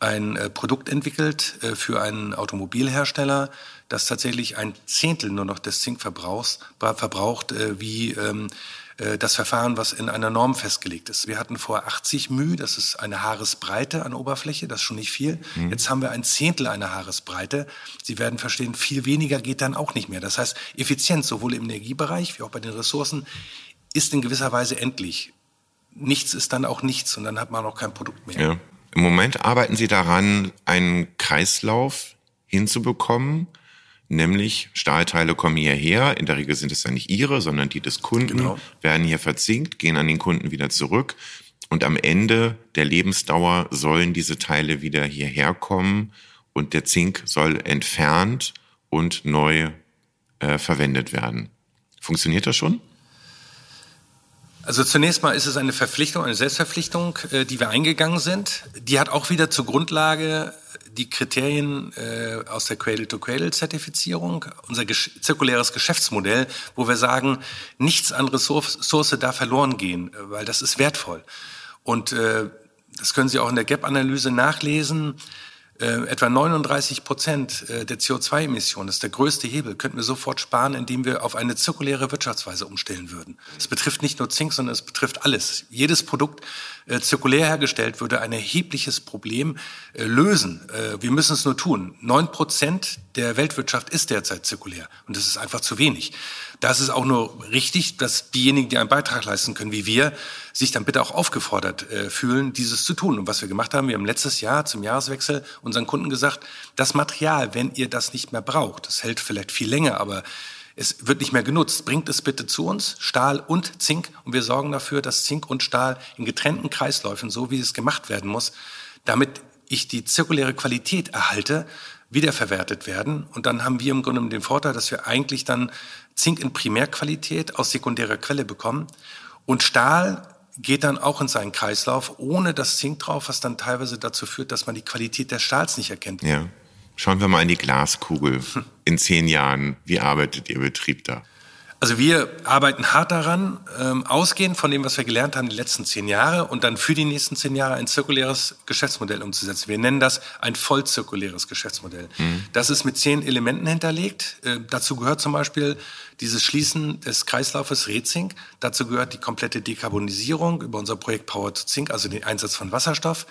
ein äh, Produkt entwickelt äh, für einen Automobilhersteller, das tatsächlich ein Zehntel nur noch des Zinkverbrauchs verbraucht, äh, wie ähm, äh, das Verfahren, was in einer Norm festgelegt ist. Wir hatten vor 80 μ, das ist eine Haaresbreite an Oberfläche, das ist schon nicht viel. Mhm. Jetzt haben wir ein Zehntel einer Haaresbreite. Sie werden verstehen, viel weniger geht dann auch nicht mehr. Das heißt, Effizienz sowohl im Energiebereich wie auch bei den Ressourcen ist in gewisser Weise endlich. Nichts ist dann auch nichts und dann hat man auch kein Produkt mehr. Ja. Im Moment arbeiten Sie daran, einen Kreislauf hinzubekommen, nämlich Stahlteile kommen hierher, in der Regel sind es dann nicht Ihre, sondern die des Kunden, genau. werden hier verzinkt, gehen an den Kunden wieder zurück und am Ende der Lebensdauer sollen diese Teile wieder hierher kommen und der Zink soll entfernt und neu äh, verwendet werden. Funktioniert das schon? Also zunächst mal ist es eine Verpflichtung, eine Selbstverpflichtung, äh, die wir eingegangen sind. Die hat auch wieder zur Grundlage die Kriterien äh, aus der Cradle-to-Cradle-Zertifizierung, unser gesch zirkuläres Geschäftsmodell, wo wir sagen, nichts an Ressource darf verloren gehen, äh, weil das ist wertvoll. Und äh, das können Sie auch in der Gap-Analyse nachlesen. Äh, etwa 39 Prozent äh, der CO2-Emissionen, das ist der größte Hebel, könnten wir sofort sparen, indem wir auf eine zirkuläre Wirtschaftsweise umstellen würden. Es betrifft nicht nur Zink, sondern es betrifft alles. Jedes Produkt äh, zirkulär hergestellt würde ein erhebliches Problem äh, lösen. Äh, wir müssen es nur tun. Neun Prozent der Weltwirtschaft ist derzeit zirkulär und das ist einfach zu wenig. Da ist auch nur richtig, dass diejenigen, die einen Beitrag leisten können, wie wir, sich dann bitte auch aufgefordert fühlen, dieses zu tun. Und was wir gemacht haben, wir haben letztes Jahr zum Jahreswechsel unseren Kunden gesagt, das Material, wenn ihr das nicht mehr braucht, das hält vielleicht viel länger, aber es wird nicht mehr genutzt. Bringt es bitte zu uns, Stahl und Zink, und wir sorgen dafür, dass Zink und Stahl in getrennten Kreisläufen, so wie es gemacht werden muss, damit ich die zirkuläre Qualität erhalte, wiederverwertet werden. Und dann haben wir im Grunde den Vorteil, dass wir eigentlich dann Zink in Primärqualität aus sekundärer Quelle bekommen. Und Stahl geht dann auch in seinen Kreislauf ohne das Zink drauf, was dann teilweise dazu führt, dass man die Qualität des Stahls nicht erkennt. Ja. Schauen wir mal in die Glaskugel. In zehn Jahren, wie arbeitet Ihr Betrieb da? Also wir arbeiten hart daran, ähm, ausgehend von dem, was wir gelernt haben die letzten zehn Jahre und dann für die nächsten zehn Jahre ein zirkuläres Geschäftsmodell umzusetzen. Wir nennen das ein vollzirkuläres Geschäftsmodell. Mhm. Das ist mit zehn Elementen hinterlegt. Äh, dazu gehört zum Beispiel dieses Schließen des Kreislaufes Rezink. Dazu gehört die komplette Dekarbonisierung über unser Projekt Power to Zink, also den Einsatz von Wasserstoff.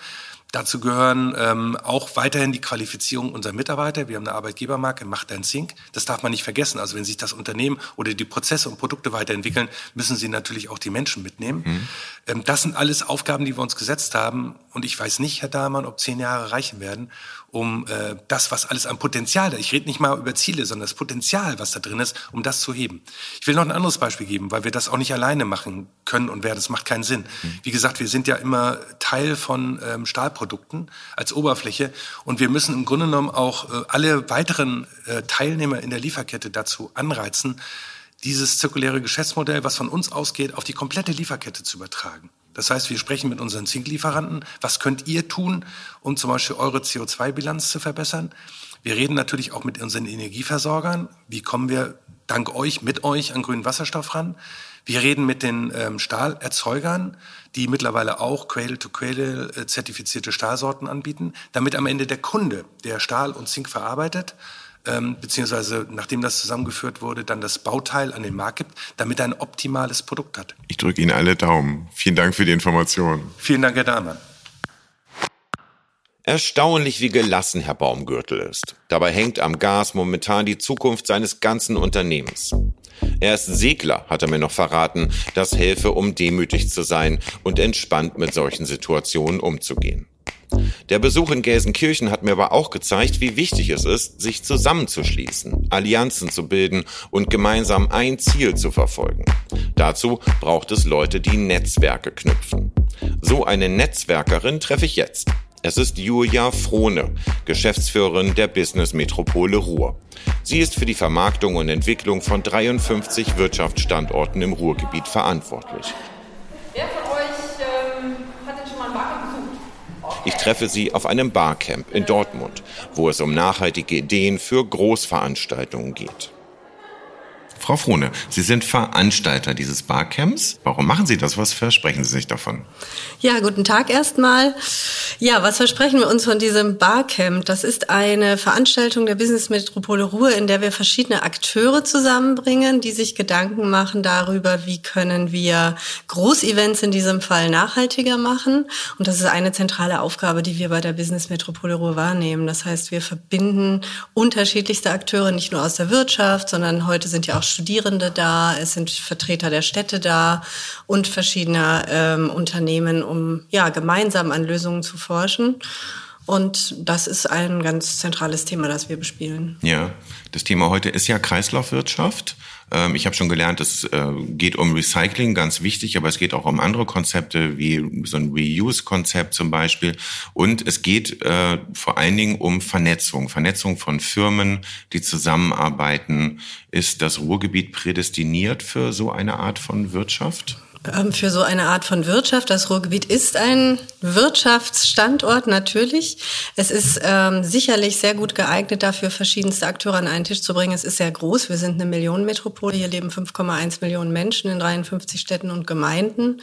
Dazu gehören ähm, auch weiterhin die Qualifizierung unserer Mitarbeiter. Wir haben eine Arbeitgebermarke, Macht dein Zink. Das darf man nicht vergessen. Also wenn sich das Unternehmen oder die Prozesse und Produkte weiterentwickeln, müssen sie natürlich auch die Menschen mitnehmen. Mhm. Ähm, das sind alles Aufgaben, die wir uns gesetzt haben. Und ich weiß nicht, Herr Dahlmann, ob zehn Jahre reichen werden, um äh, das, was alles an Potenzial da, ich rede nicht mal über Ziele, sondern das Potenzial, was da drin ist, um das zu heben. Ich will noch ein anderes Beispiel geben, weil wir das auch nicht alleine machen können und werden. Das macht keinen Sinn. Mhm. Wie gesagt, wir sind ja immer Teil von ähm, Stahlprodukten als Oberfläche und wir müssen im Grunde genommen auch äh, alle weiteren äh, Teilnehmer in der Lieferkette dazu anreizen, dieses zirkuläre Geschäftsmodell, was von uns ausgeht, auf die komplette Lieferkette zu übertragen. Das heißt, wir sprechen mit unseren Zinklieferanten. Was könnt ihr tun, um zum Beispiel eure CO2-Bilanz zu verbessern? Wir reden natürlich auch mit unseren Energieversorgern. Wie kommen wir dank euch, mit euch an grünen Wasserstoff ran? Wir reden mit den ähm, Stahlerzeugern, die mittlerweile auch Cradle-to-Cradle -Cradle zertifizierte Stahlsorten anbieten, damit am Ende der Kunde, der Stahl und Zink verarbeitet, ähm, beziehungsweise nachdem das zusammengeführt wurde, dann das Bauteil an den Markt gibt, damit er ein optimales Produkt hat. Ich drücke Ihnen alle Daumen. Vielen Dank für die Information. Vielen Dank, Herr Dahlmann. Erstaunlich, wie gelassen Herr Baumgürtel ist. Dabei hängt am Gas momentan die Zukunft seines ganzen Unternehmens. Er ist Segler, hat er mir noch verraten. Das helfe, um demütig zu sein und entspannt mit solchen Situationen umzugehen. Der Besuch in Gelsenkirchen hat mir aber auch gezeigt, wie wichtig es ist, sich zusammenzuschließen, Allianzen zu bilden und gemeinsam ein Ziel zu verfolgen. Dazu braucht es Leute, die Netzwerke knüpfen. So eine Netzwerkerin treffe ich jetzt. Es ist Julia Frohne, Geschäftsführerin der Business Metropole Ruhr. Sie ist für die Vermarktung und Entwicklung von 53 Wirtschaftsstandorten im Ruhrgebiet verantwortlich. Ich treffe sie auf einem Barcamp in Dortmund, wo es um nachhaltige Ideen für Großveranstaltungen geht. Frau Frohne, Sie sind Veranstalter dieses Barcamps. Warum machen Sie das? Was versprechen Sie sich davon? Ja, guten Tag erstmal. Ja, was versprechen wir uns von diesem Barcamp? Das ist eine Veranstaltung der Business Metropole Ruhr, in der wir verschiedene Akteure zusammenbringen, die sich Gedanken machen darüber, wie können wir Großevents in diesem Fall nachhaltiger machen. Und das ist eine zentrale Aufgabe, die wir bei der Business Metropole Ruhr wahrnehmen. Das heißt, wir verbinden unterschiedlichste Akteure, nicht nur aus der Wirtschaft, sondern heute sind ja auch Studierende da, es sind Vertreter der Städte da und verschiedener ähm, Unternehmen, um ja gemeinsam an Lösungen zu forschen. Und das ist ein ganz zentrales Thema, das wir bespielen. Ja, das Thema heute ist ja Kreislaufwirtschaft. Ähm, ich habe schon gelernt, es äh, geht um Recycling, ganz wichtig, aber es geht auch um andere Konzepte wie so ein Reuse-Konzept zum Beispiel. Und es geht äh, vor allen Dingen um Vernetzung, Vernetzung von Firmen, die zusammenarbeiten. Ist das Ruhrgebiet prädestiniert für so eine Art von Wirtschaft? Ähm, für so eine Art von Wirtschaft. Das Ruhrgebiet ist ein Wirtschaftsstandort natürlich. Es ist ähm, sicherlich sehr gut geeignet dafür, verschiedenste Akteure an einen Tisch zu bringen. Es ist sehr groß. Wir sind eine Millionenmetropole. Hier leben 5,1 Millionen Menschen in 53 Städten und Gemeinden.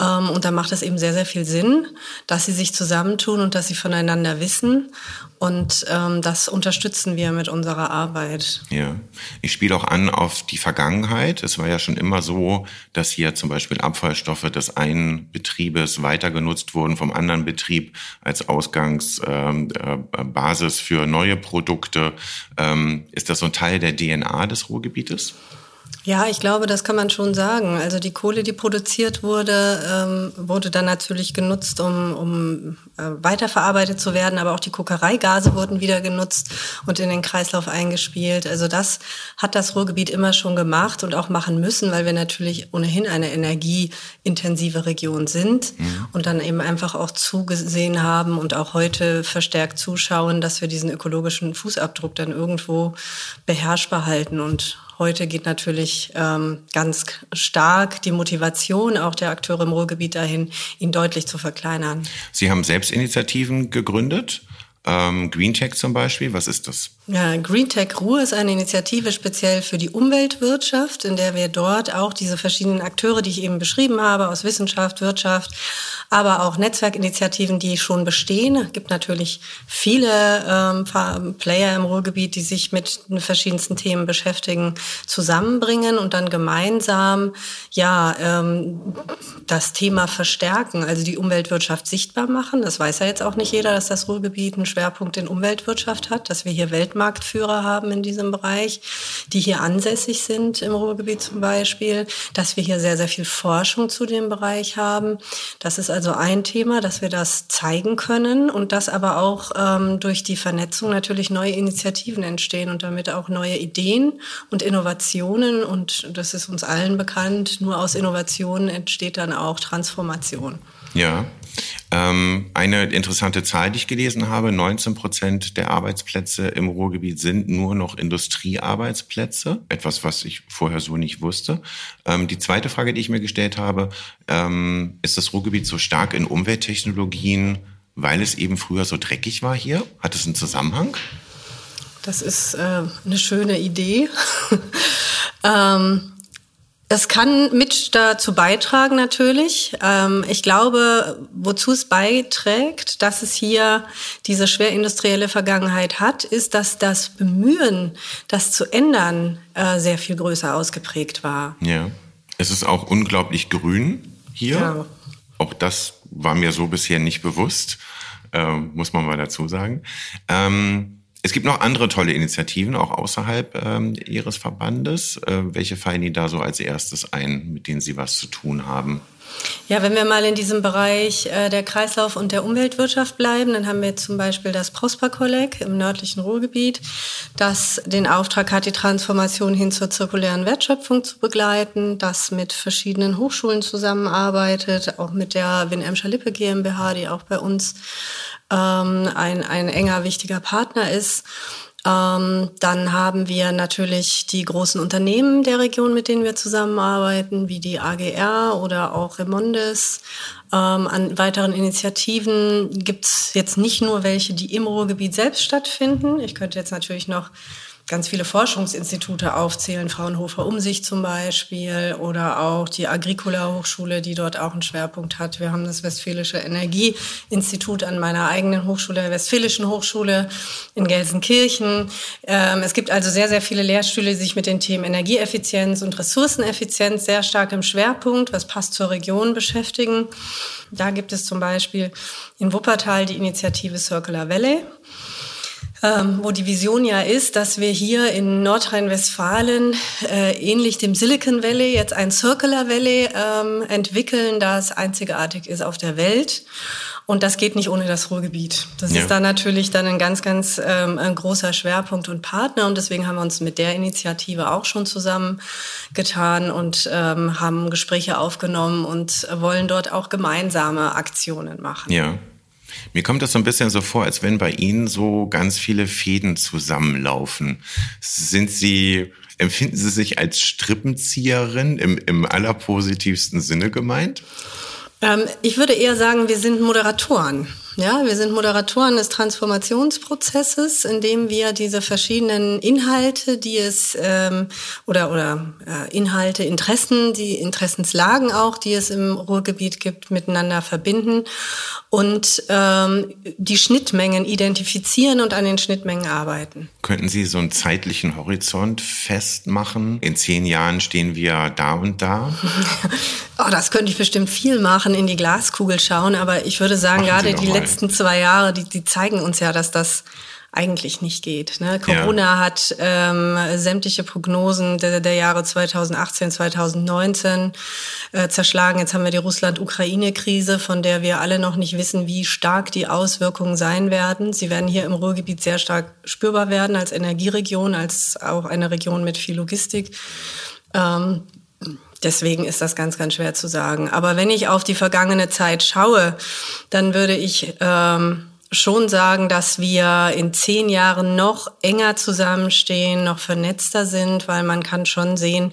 Ähm, und da macht es eben sehr, sehr viel Sinn, dass sie sich zusammentun und dass sie voneinander wissen. Und ähm, das unterstützen wir mit unserer Arbeit. Ja, ich spiele auch an auf die Vergangenheit. Es war ja schon immer so, dass hier zum Beispiel Abfallstoffe des einen Betriebes weiter genutzt wurden vom anderen Betrieb als Ausgangsbasis ähm, äh, für neue Produkte. Ähm, ist das so ein Teil der DNA des Ruhrgebietes? Ja, ich glaube, das kann man schon sagen. Also die Kohle, die produziert wurde, ähm, wurde dann natürlich genutzt, um, um äh, weiterverarbeitet zu werden, aber auch die Kokereigase wurden wieder genutzt und in den Kreislauf eingespielt. Also das hat das Ruhrgebiet immer schon gemacht und auch machen müssen, weil wir natürlich ohnehin eine energieintensive Region sind mhm. und dann eben einfach auch zugesehen haben und auch heute verstärkt zuschauen, dass wir diesen ökologischen Fußabdruck dann irgendwo beherrschbar halten und Heute geht natürlich ähm, ganz stark die Motivation auch der Akteure im Ruhrgebiet dahin, ihn deutlich zu verkleinern. Sie haben Selbstinitiativen gegründet. Ähm, GreenTech zum Beispiel, was ist das? Ja, GreenTech Ruhr ist eine Initiative speziell für die Umweltwirtschaft, in der wir dort auch diese verschiedenen Akteure, die ich eben beschrieben habe, aus Wissenschaft, Wirtschaft, aber auch Netzwerkinitiativen, die schon bestehen. Es gibt natürlich viele ähm, Player im Ruhrgebiet, die sich mit den verschiedensten Themen beschäftigen, zusammenbringen und dann gemeinsam ja ähm, das Thema verstärken, also die Umweltwirtschaft sichtbar machen. Das weiß ja jetzt auch nicht jeder, dass das Ruhrgebiet einen Schwerpunkt in Umweltwirtschaft hat, dass wir hier Welt Weltmarktführer haben in diesem Bereich, die hier ansässig sind im Ruhrgebiet zum Beispiel, dass wir hier sehr, sehr viel Forschung zu dem Bereich haben. Das ist also ein Thema, dass wir das zeigen können und dass aber auch ähm, durch die Vernetzung natürlich neue Initiativen entstehen und damit auch neue Ideen und Innovationen. Und das ist uns allen bekannt, nur aus Innovationen entsteht dann auch Transformation. Ja. Ähm, eine interessante Zahl, die ich gelesen habe, 19 Prozent der Arbeitsplätze im Ruhrgebiet sind nur noch Industriearbeitsplätze. Etwas, was ich vorher so nicht wusste. Ähm, die zweite Frage, die ich mir gestellt habe, ähm, ist das Ruhrgebiet so stark in Umwelttechnologien, weil es eben früher so dreckig war hier? Hat es einen Zusammenhang? Das ist äh, eine schöne Idee. [LAUGHS] ähm, es kann mit dazu beitragen natürlich. Ähm, ich glaube, wozu es beiträgt, dass es hier diese schwerindustrielle Vergangenheit hat, ist, dass das Bemühen, das zu ändern, äh, sehr viel größer ausgeprägt war. Ja. Es ist auch unglaublich grün hier. Ja. Auch das war mir so bisher nicht bewusst, äh, muss man mal dazu sagen. Ähm, es gibt noch andere tolle Initiativen, auch außerhalb ähm, Ihres Verbandes. Äh, welche fallen Ihnen da so als erstes ein, mit denen Sie was zu tun haben? Ja, wenn wir mal in diesem Bereich äh, der Kreislauf- und der Umweltwirtschaft bleiben, dann haben wir zum Beispiel das Prosper-Kolleg im nördlichen Ruhrgebiet, das den Auftrag hat, die Transformation hin zur zirkulären Wertschöpfung zu begleiten, das mit verschiedenen Hochschulen zusammenarbeitet, auch mit der Win-Emscher-Lippe GmbH, die auch bei uns ähm, ein, ein enger, wichtiger Partner ist. Ähm, dann haben wir natürlich die großen Unternehmen der Region, mit denen wir zusammenarbeiten, wie die AGR oder auch Remondes. Ähm, an weiteren Initiativen gibt es jetzt nicht nur welche, die im Ruhrgebiet selbst stattfinden. Ich könnte jetzt natürlich noch ganz viele Forschungsinstitute aufzählen, Fraunhofer Umsicht zum Beispiel oder auch die Agricola Hochschule, die dort auch einen Schwerpunkt hat. Wir haben das Westfälische Energieinstitut an meiner eigenen Hochschule, der Westfälischen Hochschule in Gelsenkirchen. Ähm, es gibt also sehr, sehr viele Lehrstühle, die sich mit den Themen Energieeffizienz und Ressourceneffizienz sehr stark im Schwerpunkt, was passt zur Region, beschäftigen. Da gibt es zum Beispiel in Wuppertal die Initiative Circular Valley ähm, wo die Vision ja ist, dass wir hier in Nordrhein-Westfalen äh, ähnlich dem Silicon Valley jetzt ein Circular Valley ähm, entwickeln, das einzigartig ist auf der Welt. Und das geht nicht ohne das Ruhrgebiet. Das ja. ist da natürlich dann ein ganz, ganz ähm, ein großer Schwerpunkt und Partner. Und deswegen haben wir uns mit der Initiative auch schon zusammengetan und ähm, haben Gespräche aufgenommen und wollen dort auch gemeinsame Aktionen machen. Ja. Mir kommt das so ein bisschen so vor, als wenn bei Ihnen so ganz viele Fäden zusammenlaufen. Sind Sie, empfinden Sie sich als Strippenzieherin im, im allerpositivsten Sinne gemeint? Ähm, ich würde eher sagen, wir sind Moderatoren. Ja, wir sind Moderatoren des Transformationsprozesses, indem wir diese verschiedenen Inhalte, die es ähm, oder oder äh, Inhalte, Interessen, die Interessenslagen auch, die es im Ruhrgebiet gibt, miteinander verbinden und ähm, die Schnittmengen identifizieren und an den Schnittmengen arbeiten. Könnten Sie so einen zeitlichen Horizont festmachen? In zehn Jahren stehen wir da und da? [LAUGHS] oh, das könnte ich bestimmt viel machen, in die Glaskugel schauen, aber ich würde sagen, Machen gerade die letzten letzten zwei Jahre, die, die zeigen uns ja, dass das eigentlich nicht geht. Ne? Corona ja. hat ähm, sämtliche Prognosen der, der Jahre 2018, 2019 äh, zerschlagen. Jetzt haben wir die Russland-Ukraine-Krise, von der wir alle noch nicht wissen, wie stark die Auswirkungen sein werden. Sie werden hier im Ruhrgebiet sehr stark spürbar werden als Energieregion, als auch eine Region mit viel Logistik. Ähm, Deswegen ist das ganz, ganz schwer zu sagen. Aber wenn ich auf die vergangene Zeit schaue, dann würde ich ähm, schon sagen, dass wir in zehn Jahren noch enger zusammenstehen, noch vernetzter sind, weil man kann schon sehen,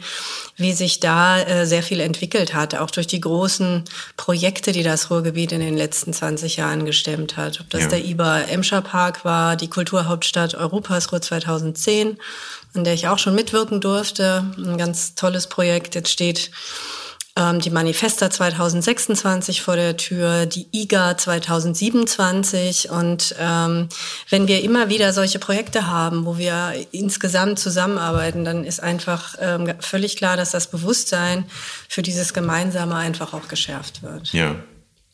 wie sich da äh, sehr viel entwickelt hat, auch durch die großen Projekte, die das Ruhrgebiet in den letzten 20 Jahren gestemmt hat. Ob das ja. der IBA Emscher Park war, die Kulturhauptstadt Europas Ruhr 2010 an der ich auch schon mitwirken durfte. Ein ganz tolles Projekt. Jetzt steht die Manifesta 2026 vor der Tür, die IGA 2027. Und ähm, wenn wir immer wieder solche Projekte haben, wo wir insgesamt zusammenarbeiten, dann ist einfach ähm, völlig klar, dass das Bewusstsein für dieses Gemeinsame einfach auch geschärft wird. Ja,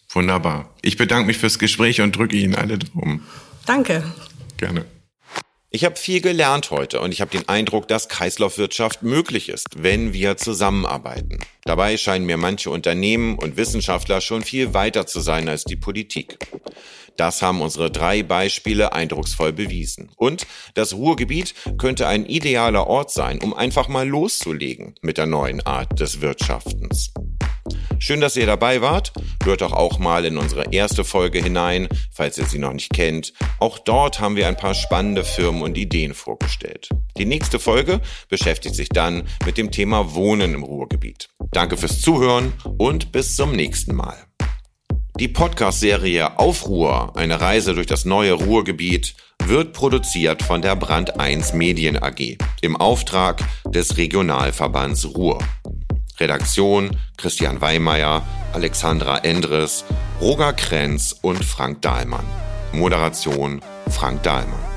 wunderbar. Ich bedanke mich fürs Gespräch und drücke Ihnen alle drum. Danke. Gerne. Ich habe viel gelernt heute und ich habe den Eindruck, dass Kreislaufwirtschaft möglich ist, wenn wir zusammenarbeiten. Dabei scheinen mir manche Unternehmen und Wissenschaftler schon viel weiter zu sein als die Politik. Das haben unsere drei Beispiele eindrucksvoll bewiesen. Und das Ruhrgebiet könnte ein idealer Ort sein, um einfach mal loszulegen mit der neuen Art des Wirtschaftens. Schön, dass ihr dabei wart. Hört doch auch mal in unsere erste Folge hinein, falls ihr sie noch nicht kennt. Auch dort haben wir ein paar spannende Firmen und Ideen vorgestellt. Die nächste Folge beschäftigt sich dann mit dem Thema Wohnen im Ruhrgebiet. Danke fürs Zuhören und bis zum nächsten Mal. Die Podcast-Serie Aufruhr, eine Reise durch das neue Ruhrgebiet, wird produziert von der Brand 1 Medien AG im Auftrag des Regionalverbands Ruhr. Redaktion Christian Weimeyer, Alexandra Endres, Roger Krenz und Frank Dahlmann. Moderation Frank Dahlmann.